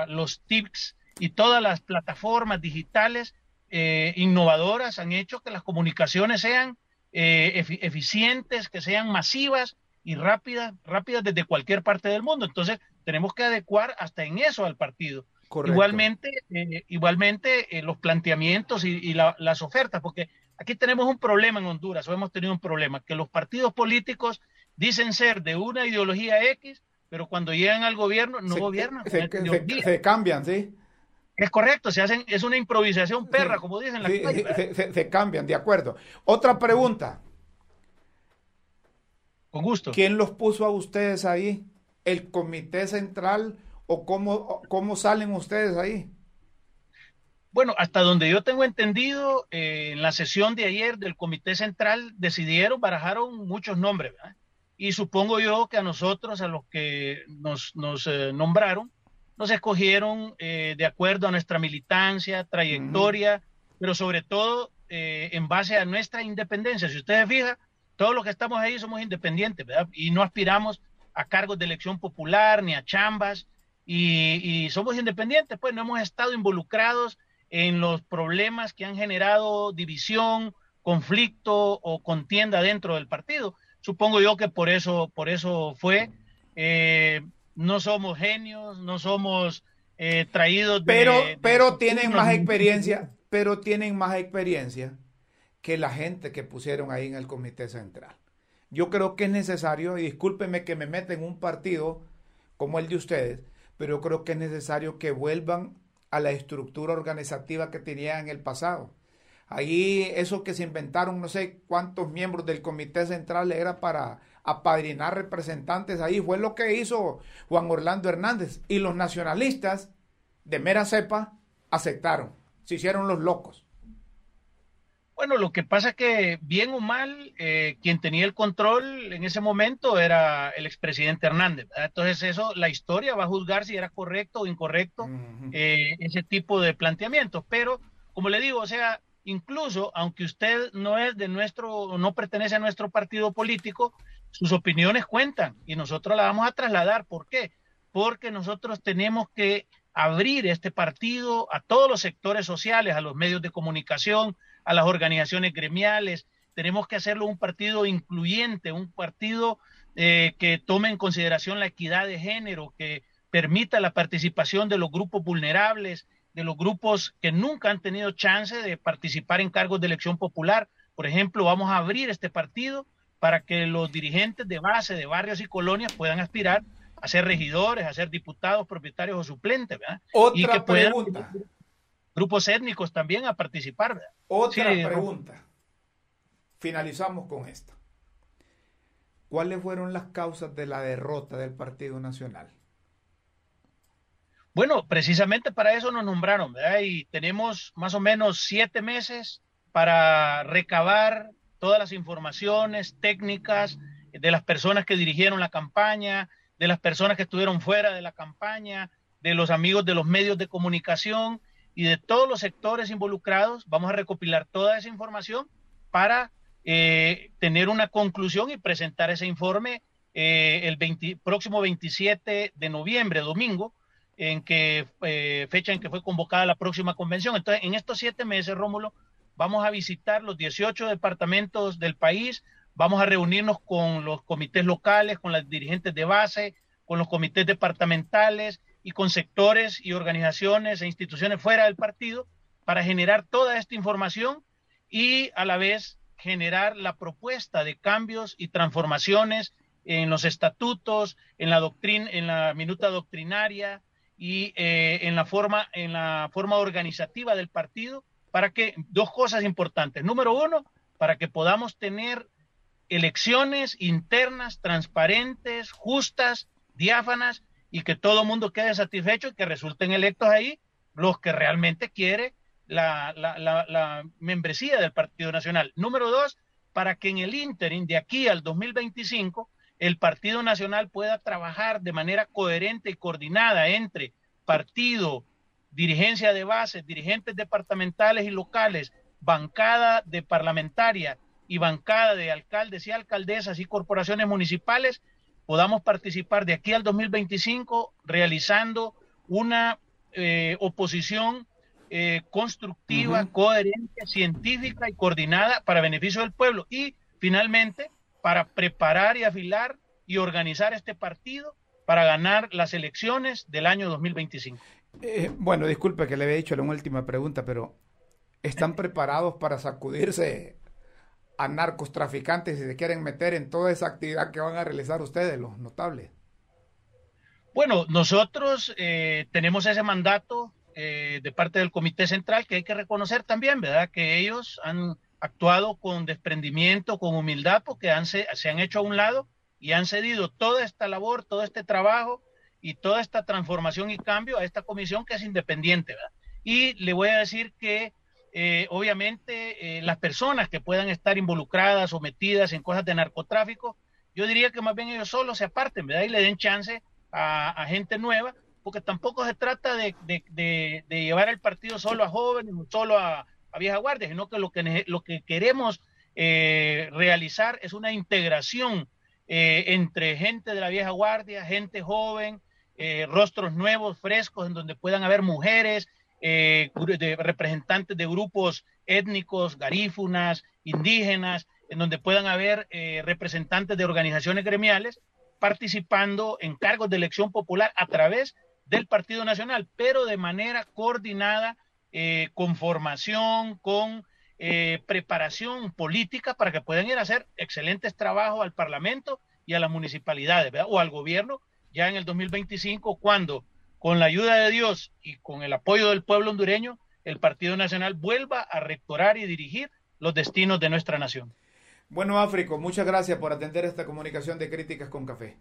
los tips y todas las plataformas digitales eh, innovadoras han hecho que las comunicaciones sean eh, eficientes, que sean masivas y rápidas, rápidas desde cualquier parte del mundo. Entonces, tenemos que adecuar hasta en eso al partido. Igualmente, eh, igualmente los planteamientos y, las ofertas, porque aquí tenemos un problema en Honduras, o hemos tenido un problema, que los partidos políticos dicen ser de una ideología X, pero cuando llegan al gobierno no gobiernan. se cambian, ¿sí? Es correcto, se hacen, es una improvisación perra, como dicen las se, cambian, de acuerdo. Otra pregunta. Con gusto. ¿Quién los puso a ustedes ahí? ¿El comité central o cómo, cómo salen ustedes ahí? Bueno, hasta donde yo tengo entendido, eh, en la sesión de ayer del Comité Central decidieron, barajaron muchos nombres, ¿verdad? Y supongo yo que a nosotros, a los que nos, nos eh, nombraron, nos escogieron eh, de acuerdo a nuestra militancia, trayectoria, pero sobre todo en base a nuestra independencia. Si ustedes fijan, todos los que estamos ahí somos independientes, ¿verdad? Y no aspiramos a cargos de elección popular ni a chambas y, y somos independientes, pues no hemos estado involucrados en los problemas que han generado división, conflicto o contienda dentro del partido. Supongo yo que por eso, por eso fue. Eh, no somos genios, no somos eh, traídos de, Pero, pero tienen más experiencia, pero tienen más experiencia que la gente que pusieron ahí en el comité central. Yo creo que es necesario, y discúlpeme que me meta en un partido como el de ustedes, pero creo que es necesario que vuelvan a la estructura organizativa que tenía en el pasado. Ahí eso que se inventaron, no sé cuántos miembros del comité central era para apadrinar representantes ahí, fue lo que hizo Juan Orlando Hernández. Y los nacionalistas de mera cepa aceptaron, se hicieron los locos. Bueno, lo que pasa es que, bien o mal, eh, quien tenía el control en ese momento era el expresidente Hernández. Entonces, eso, la historia va a juzgar si era correcto o incorrecto eh, ese tipo de planteamientos. Pero, como le digo, o sea, incluso aunque usted no es de nuestro, no pertenece a nuestro partido político, sus opiniones cuentan y nosotros la vamos a trasladar. ¿Por qué? Porque nosotros tenemos que abrir este partido a todos los sectores sociales, a los medios de comunicación, a las organizaciones gremiales. Tenemos que hacerlo un partido incluyente, un partido eh, que tome en consideración la equidad de género, que permita la participación de los grupos vulnerables, de los grupos que nunca han tenido chance de participar en cargos de elección popular. Por ejemplo, vamos a abrir este partido para que los dirigentes de base de barrios y colonias puedan aspirar a ser regidores, a ser diputados, propietarios o suplentes. ¿verdad? Otra y que pregunta grupos étnicos también a participar. Otra pregunta. Finalizamos con esto. ¿Cuáles fueron las causas de la derrota del Partido Nacional? Bueno, precisamente para eso nos nombraron, ¿verdad? Y tenemos más o menos siete meses para recabar todas las informaciones técnicas de las personas que dirigieron la campaña, de las personas que estuvieron fuera de la campaña, de los amigos de los medios de comunicación y de todos los sectores involucrados. Vamos a recopilar toda esa información para eh, tener una conclusión y presentar ese informe eh, el próximo 27 de noviembre, domingo, en que eh, fecha en que fue convocada la próxima convención. Entonces, en estos siete meses, Rómulo, vamos a visitar los 18 departamentos del país, vamos a reunirnos con los comités locales, con las dirigentes de base, con los comités departamentales y con sectores y organizaciones e instituciones fuera del partido para generar toda esta información y a la vez generar la propuesta de cambios y transformaciones en los estatutos, en la doctrina, en la minuta doctrinaria y eh, en la forma, en la forma organizativa del partido, para que dos cosas importantes. Número uno, para que podamos tener elecciones internas, transparentes, justas, diáfanas y que todo el mundo quede satisfecho y que resulten electos ahí los que realmente quiere la, la, la, membresía del Partido Nacional. Número dos, para que en el ínterin de aquí al 2025 el Partido Nacional pueda trabajar de manera coherente y coordinada entre partido, dirigencia de base, dirigentes departamentales y locales, bancada de parlamentaria y bancada de alcaldes y alcaldesas y corporaciones municipales podamos participar de aquí al 2025 realizando una eh, oposición eh, constructiva, coherente, científica y coordinada para beneficio del pueblo y finalmente para preparar y afilar y organizar este partido para ganar las elecciones del año 2025. Eh, bueno, disculpe que le había dicho la última pregunta, pero ¿están preparados para sacudirse a narcos traficantes y se quieren meter en toda esa actividad que van a realizar ustedes, los notables? Bueno, nosotros eh, tenemos ese mandato eh, de parte del Comité Central que hay que reconocer también, ¿verdad? Que ellos han actuado con desprendimiento, con humildad, porque han, se han hecho a un lado y han cedido toda esta labor, todo este trabajo y toda esta transformación y cambio a esta comisión que es independiente. Y le voy a decir que eh, obviamente eh, las personas que puedan estar involucradas o metidas en cosas de narcotráfico, yo diría que más bien ellos solos se aparten, ¿verdad? Y le den chance a, gente nueva, porque tampoco se trata de, llevar el partido solo a jóvenes, solo a, vieja guardia, sino que lo que, lo que queremos eh, realizar es una integración entre gente de la vieja guardia, gente joven, rostros nuevos, frescos, en donde puedan haber mujeres, eh, representantes de grupos étnicos, garífunas, indígenas, en donde puedan haber eh, representantes de organizaciones gremiales participando en cargos de elección popular a través del Partido Nacional, pero de manera coordinada, eh, con formación, con preparación política para que puedan ir a hacer excelentes trabajos al Parlamento y a las municipalidades, o al gobierno ya en el 2025, cuando con la ayuda de Dios y con el apoyo del pueblo hondureño, el Partido Nacional vuelva a rectorar y dirigir los destinos de nuestra nación. Bueno, Áfrico, muchas gracias por atender esta comunicación de críticas con café.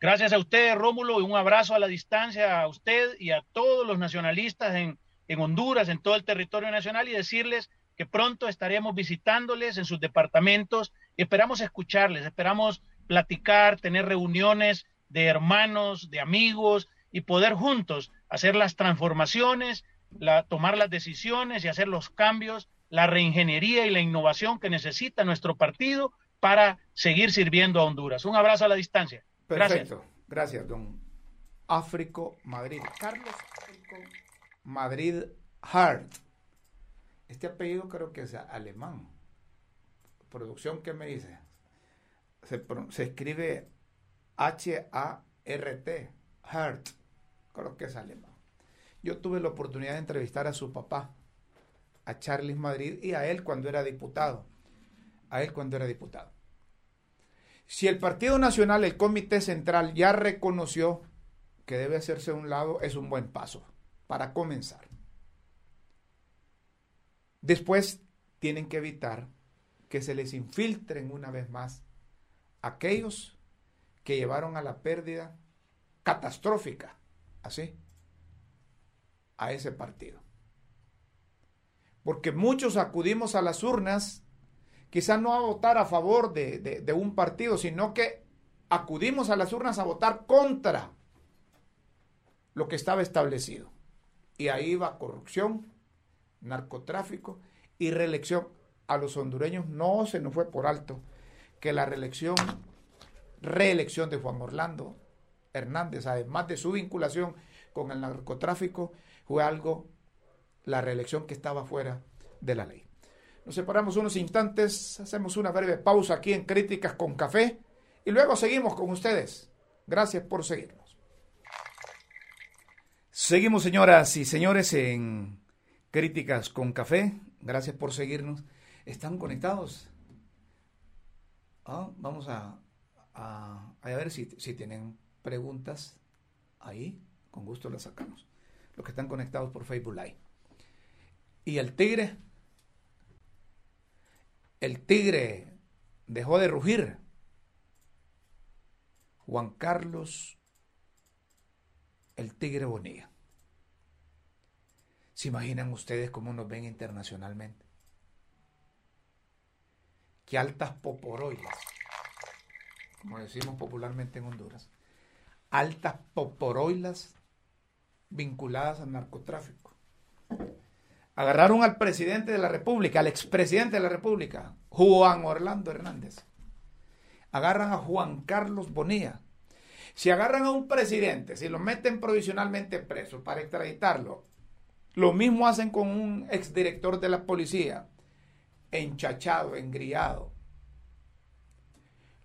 Gracias a usted, Rómulo, y un abrazo a la distancia a usted y a todos los nacionalistas en, en Honduras, en todo el territorio nacional, y decirles que pronto estaremos visitándoles en sus departamentos. Esperamos escucharles, esperamos platicar, tener reuniones de hermanos, de amigos, y poder juntos hacer las transformaciones, tomar las decisiones y hacer los cambios, la reingeniería y la innovación que necesita nuestro partido para seguir sirviendo a Honduras. Un abrazo a la distancia. Perfecto. Gracias, don Áfrico Madrid. Carlos Áfrico Madrid Hart. Este apellido creo que es alemán. Producción, ¿qué me dice? Se escribe H-A-R-T. Hart creo que es alemán. Yo tuve la oportunidad de entrevistar a su papá, a Charles Madrid, y a él cuando era diputado. A él cuando era diputado. Si el Partido Nacional, el Comité Central, ya reconoció que debe hacerse un lado, es un buen paso para comenzar. Después tienen que evitar que se les infiltren una vez más aquellos que llevaron a la pérdida catastrófica así a ese partido. Porque muchos acudimos a las urnas, quizás no a votar a favor de, de un partido, sino que acudimos a las urnas a votar contra lo que estaba establecido. Y ahí va corrupción, narcotráfico y reelección. A los hondureños no se nos fue por alto que la reelección, reelección de Juan Orlando Hernández, además de su vinculación con el narcotráfico, fue algo, la reelección que estaba fuera de la ley. Nos separamos unos instantes, hacemos una breve pausa aquí en Críticas con Café y luego seguimos con ustedes. Gracias por seguirnos. Seguimos, señoras y señores, en Críticas con Café. Gracias por seguirnos. ¿Están conectados? Ah, vamos a, a, a ver si, si tienen preguntas ahí, con gusto las sacamos. Los que están conectados por Facebook Live. Y el tigre, el tigre dejó de rugir. Juan Carlos, el tigre Bonilla. ¿Se imaginan ustedes cómo nos ven internacionalmente? Qué altas poporoilas, como decimos popularmente en Honduras altas poporoilas vinculadas al narcotráfico. Agarraron al presidente de la República, al expresidente de la República, Juan Orlando Hernández. Agarran a Juan Carlos Bonilla. Si agarran a un presidente, si lo meten provisionalmente preso para extraditarlo, lo mismo hacen con un exdirector de la policía, enchachado, engriado.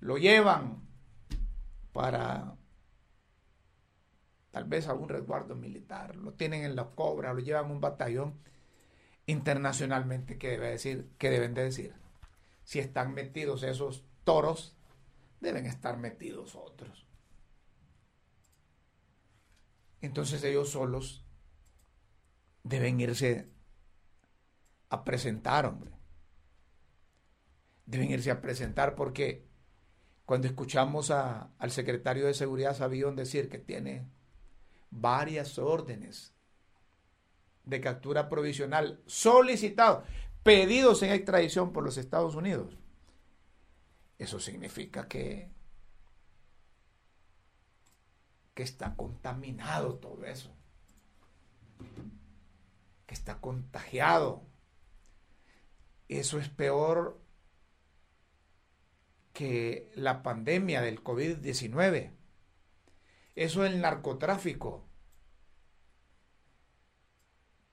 Lo llevan para tal vez a un resguardo militar, lo tienen en la cobra, lo llevan a un batallón internacionalmente, ¿qué debe decir? ¿Qué deben de decir? Si están metidos esos toros, deben estar metidos otros. Entonces ellos solos deben irse a presentar, hombre. Deben irse a presentar porque cuando escuchamos al secretario de Seguridad Sabían decir que tiene varias órdenes de captura provisional solicitados, pedidos en extradición por los Estados Unidos. Eso significa que, que está contaminado todo eso, que está contagiado. Eso es peor que la pandemia del COVID-19. Eso es el narcotráfico.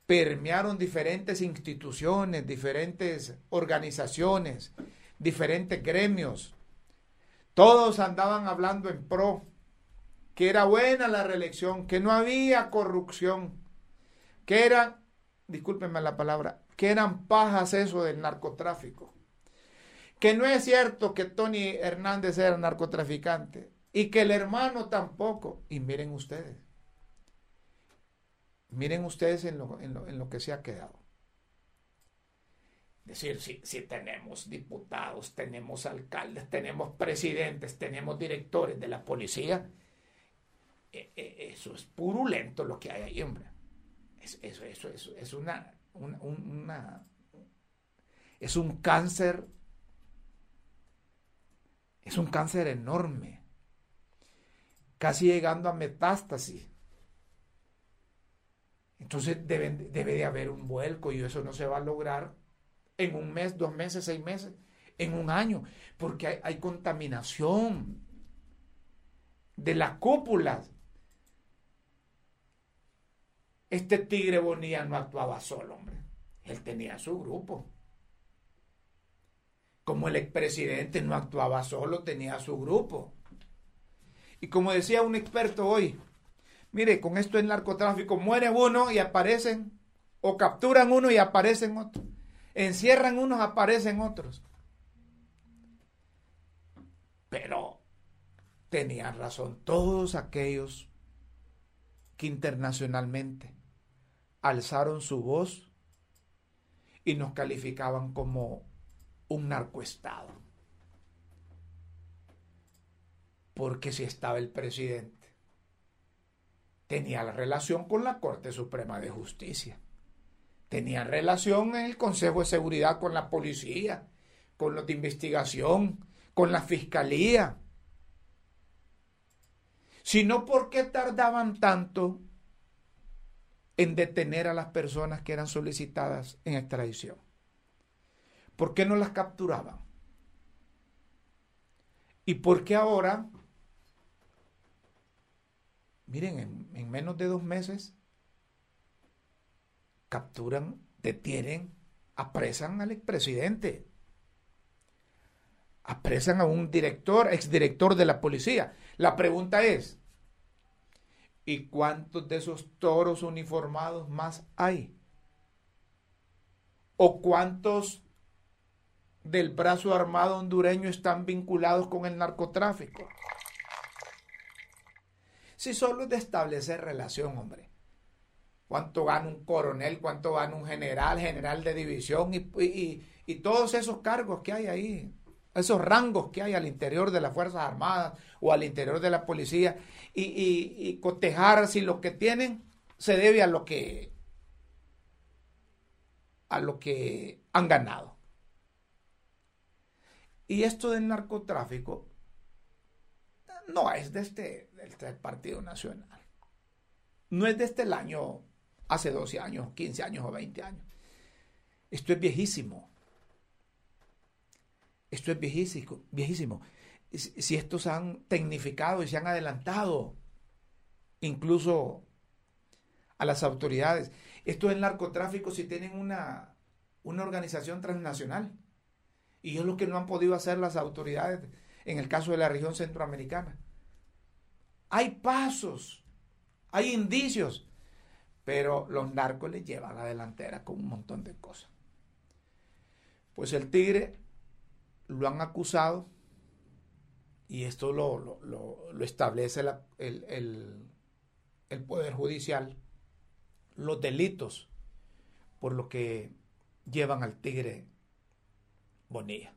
Permearon diferentes instituciones, diferentes organizaciones, diferentes gremios. Todos andaban hablando en pro, que era buena la reelección, que no había corrupción, que eran, discúlpenme la palabra, que eran pajas eso del narcotráfico. Que no es cierto que Tony Hernández era narcotraficante y que el hermano tampoco. Y miren ustedes, miren ustedes en lo, en lo que se ha quedado decir, si, si tenemos diputados, tenemos alcaldes, tenemos presidentes, tenemos directores de la policía, e, e, eso es purulento lo que hay ahí, hombre. Es, eso, eso, eso, es una, una, es un cáncer, es un cáncer enorme, casi llegando a metástasis. Entonces debe, de haber un vuelco y eso no se va a lograr en un mes, dos meses, seis meses, en un año, porque hay, contaminación de las cúpulas. Este tigre Bonilla no actuaba solo, hombre. Él tenía su grupo. Como el expresidente no actuaba solo, tenía su grupo. Y como decía un experto hoy, mire, con esto en narcotráfico muere uno y aparecen, o capturan uno y aparecen otros. Encierran unos, aparecen otros. Pero tenían razón todos aquellos que internacionalmente alzaron su voz y nos calificaban como un narcoestado. Porque si estaba el presidente, tenía la relación con la Corte Suprema de Justicia tenían relación en el Consejo de Seguridad con la policía, con los de investigación, con la fiscalía. Sino por qué tardaban tanto en detener a las personas que eran solicitadas en extradición. ¿Por qué no las capturaban? ¿Y por qué ahora, miren, en, en menos de dos meses, capturan, detienen, apresan al expresidente, apresan a un director, exdirector de la policía. La pregunta es, ¿y cuántos de esos toros uniformados más hay? ¿O cuántos del brazo armado hondureño están vinculados con el narcotráfico? Si solo es de establecer relación, hombre cuánto gana un coronel, cuánto gana un general, general de división y, todos esos cargos que hay ahí, esos rangos que hay al interior de las Fuerzas Armadas o al interior de la policía y, cotejar si lo que tienen se debe a lo que a lo que han ganado. Y esto del narcotráfico no es de este, de este Partido Nacional. No es de este año hace 12 años, 15 años o 20 años. Esto es viejísimo. Esto es viejísimo. viejísimo. Si estos han tecnificado y se han adelantado incluso a las autoridades. Esto es el narcotráfico si tienen una, una organización transnacional. Y es lo que no han podido hacer las autoridades en el caso de la región centroamericana. Hay pasos, hay indicios pero los narcos le llevan la delantera con un montón de cosas. Pues el tigre lo han acusado y esto lo, establece el, el, Poder Judicial, los delitos por lo que llevan al tigre Bonilla,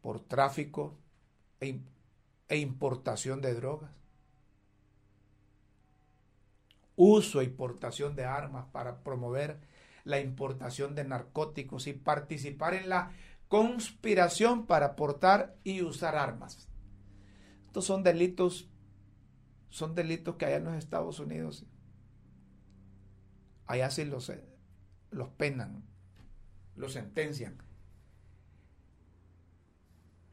por tráfico e, e importación de drogas, uso y portación de armas para promover la importación de narcóticos y participar en la conspiración para portar y usar armas. Estos son delitos, son delitos que hay en los Estados Unidos, allá sí los, los penan, los sentencian.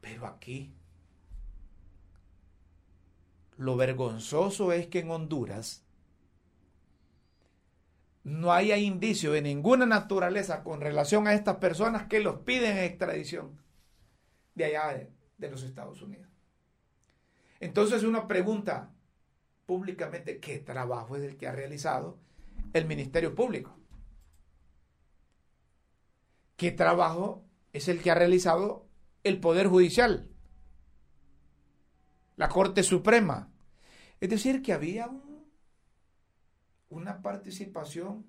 Pero aquí, lo vergonzoso es que en Honduras no haya indicio de ninguna naturaleza con relación a estas personas que los piden en extradición de allá de, de los Estados Unidos. Entonces uno pregunta públicamente qué trabajo es el que ha realizado el Ministerio Público. ¿Qué trabajo es el que ha realizado el Poder Judicial? La Corte Suprema. Es decir, que había un, una participación,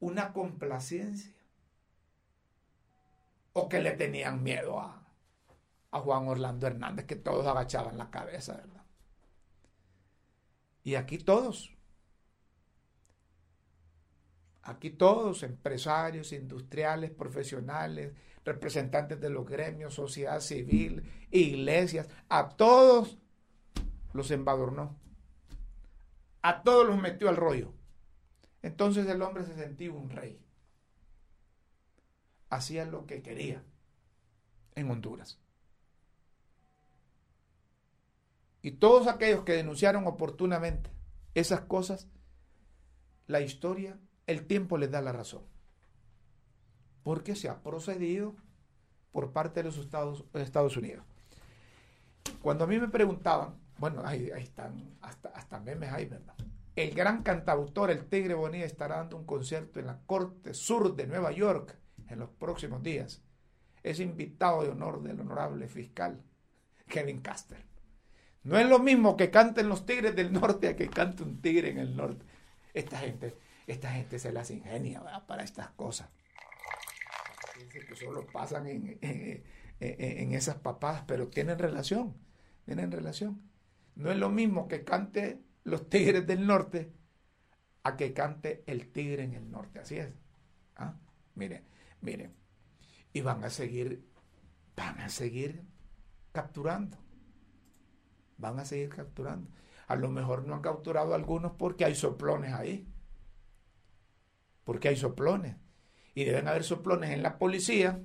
una complacencia. O que le tenían miedo a, a Juan Orlando Hernández, que todos agachaban la cabeza, ¿verdad? Y aquí todos, Aquí todos, empresarios, industriales, profesionales, representantes de los gremios, sociedad civil, iglesias, a todos los embadurnó. A todos los metió al rollo. Entonces el hombre se sentía un rey. Hacía lo que quería en Honduras. Y todos aquellos que denunciaron oportunamente esas cosas, la historia el tiempo les da la razón. Porque se ha procedido por parte de los Estados, Unidos. Cuando a mí me preguntaban, bueno, ahí, están, hasta, hasta memes hay. El gran cantautor, el Tigre Bonilla, estará dando un concierto en la Corte Sur de Nueva York en los próximos días. Es invitado de honor del honorable fiscal Kevin Caster. No es lo mismo que canten los tigres del norte a que cante un tigre en el norte. Esta gente esta gente se las ingenia para estas cosas. Que solo pasan en, en, esas papadas, pero tienen relación, tienen relación. No es lo mismo que cante los tigres del norte a que cante el tigre en el norte, así es. ¿Ah? Miren, miren, y van a seguir, van a seguir capturando, van a seguir capturando. A lo mejor no han capturado algunos porque hay soplones ahí porque hay soplones. Y deben haber soplones en la policía,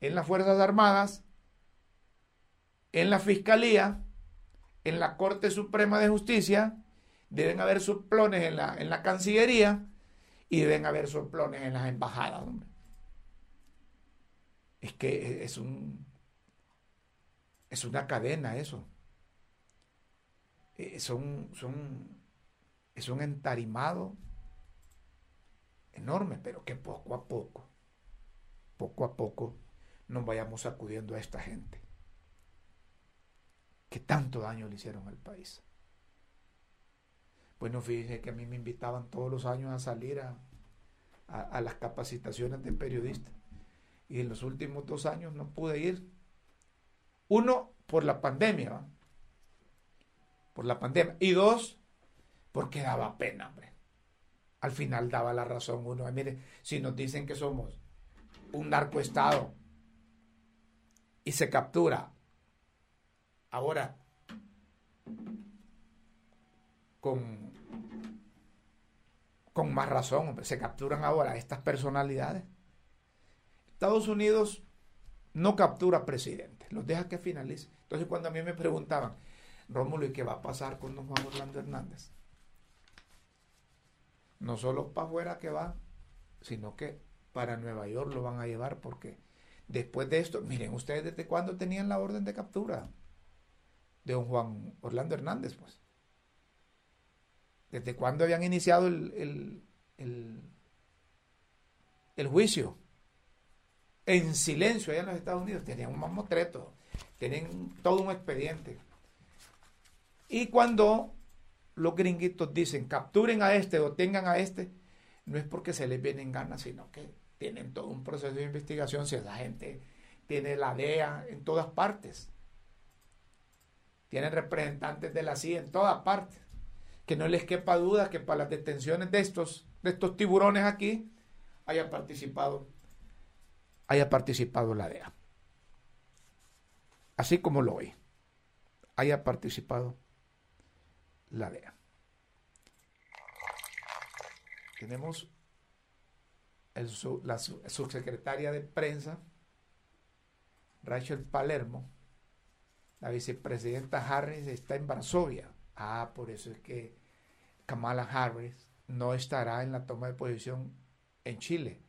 en las Fuerzas Armadas, en la Fiscalía, en la Corte Suprema de Justicia, deben haber soplones en la, en la Cancillería y deben haber soplones en las embajadas. Es que es un es una cadena eso. Eh, son, son, es un entarimado enorme, pero que poco a poco, poco a poco, nos vayamos acudiendo a esta gente que tanto daño le hicieron al país. Bueno, fíjense que a mí me invitaban todos los años a salir a, las capacitaciones de periodista. Y en los últimos dos años no pude ir. Uno, por la pandemia. Por la pandemia. Y dos, porque daba pena, hombre al final daba la razón uno. Mire, si nos dicen que somos un narcoestado y se captura ahora con, con más razón, se capturan ahora estas personalidades. Estados Unidos no captura presidentes, los deja que finalice. Entonces cuando a mí me preguntaban, Rómulo, ¿y qué va a pasar con don Juan Orlando Hernández? No solo para afuera que va, sino que para Nueva York lo van a llevar porque después de esto, miren ustedes desde cuándo tenían la orden de captura de don Juan Orlando Hernández, pues. ¿Desde cuándo habían iniciado el, el, el, juicio? En silencio allá en los Estados Unidos. Tenían un mamotreto, tienen todo un expediente. Y cuando los gringuitos dicen capturen a este o tengan a este, no es porque se les vienen ganas, sino que tienen todo un proceso de investigación. Si esa gente tiene la DEA en todas partes, tienen representantes de la CIA en todas partes. que no les quepa duda que para las detenciones de estos, de estos tiburones aquí haya participado, haya participado la DEA. Así como lo oí, haya participado la DEA. Tenemos la subsecretaria de prensa, Rachel Palermo, la vicepresidenta Harris está en Varsovia. Ah, por eso es que Kamala Harris no estará en la toma de posición en Chile,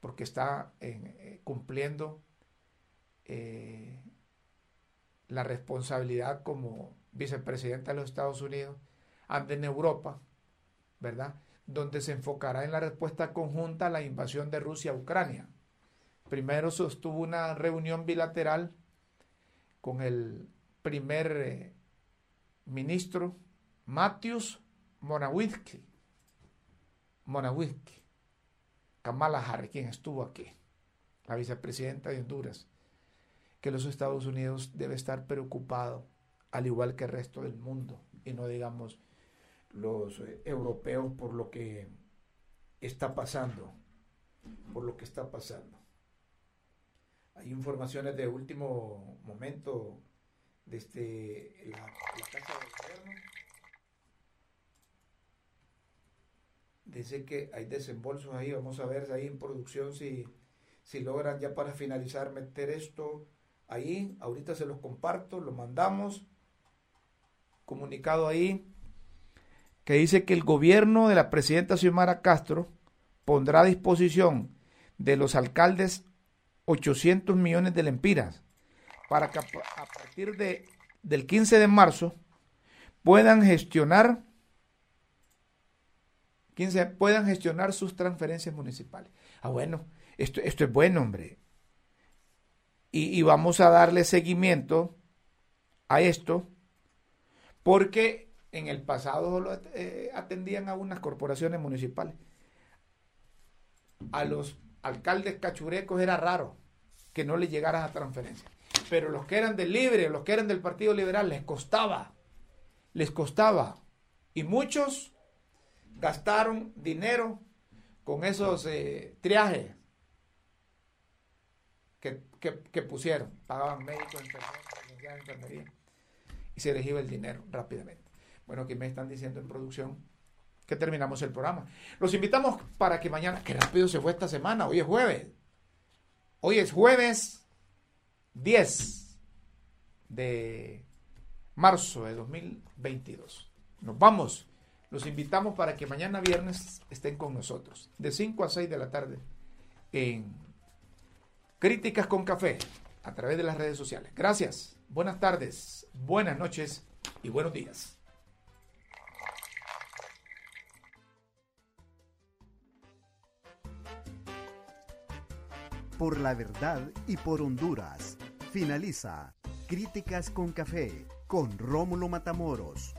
porque está eh, cumpliendo eh, la responsabilidad como vicepresidenta de los Estados Unidos ante en Europa, ¿verdad? Donde se enfocará en la respuesta conjunta a la invasión de Rusia a Ucrania. Primero sostuvo una reunión bilateral con el primer eh, ministro Matthews Morawiecki, Morawiecki, Kamala Harris, quien estuvo aquí, la vicepresidenta de Honduras, que los Estados Unidos debe estar preocupado, al igual que el resto del mundo, y no digamos los eh, europeos por lo que está pasando, por lo que está pasando. Hay informaciones de último momento desde la, Casa del Gobierno. Dice que hay desembolsos ahí, vamos a ver ahí en producción si, si logran ya para finalizar meter esto ahí. Ahorita se los comparto, lo mandamos. Comunicado ahí que dice que el gobierno de la presidenta Xiomara Castro pondrá a disposición de los alcaldes 800 millones de lempiras para que a partir de, del 15 de marzo puedan gestionar 15, puedan gestionar sus transferencias municipales. Ah, bueno, esto, esto es bueno, hombre. Y, vamos a darle seguimiento a esto porque en el pasado eh, atendían a unas corporaciones municipales. A los alcaldes cachurecos era raro que no le llegaran a transferencia. Pero los que eran del Libre, los que eran del Partido Liberal, les costaba. Les costaba. Y muchos gastaron dinero con esos eh, triajes que, pusieron. Pagaban médicos, enfermeros, enfermería. Y se les el dinero rápidamente. Bueno, aquí me están diciendo en producción que terminamos el programa. Los invitamos para que mañana, que rápido se fue esta semana, hoy es jueves. Hoy es jueves 10 de marzo de 2022. Nos vamos. Los invitamos para que mañana viernes estén con nosotros, de 5 a 6 de la tarde, en Críticas con Café, a través de las redes sociales. Gracias, buenas tardes, buenas noches y buenos días. por la verdad y por Honduras. Finaliza Críticas con Café con Rómulo Matamoros.